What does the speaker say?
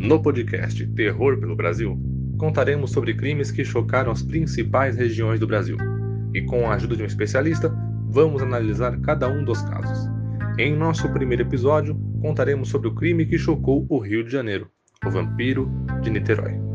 No podcast Terror pelo Brasil, contaremos sobre crimes que chocaram as principais regiões do Brasil. E com a ajuda de um especialista, vamos analisar cada um dos casos. Em nosso primeiro episódio, contaremos sobre o crime que chocou o Rio de Janeiro, o vampiro de Niterói.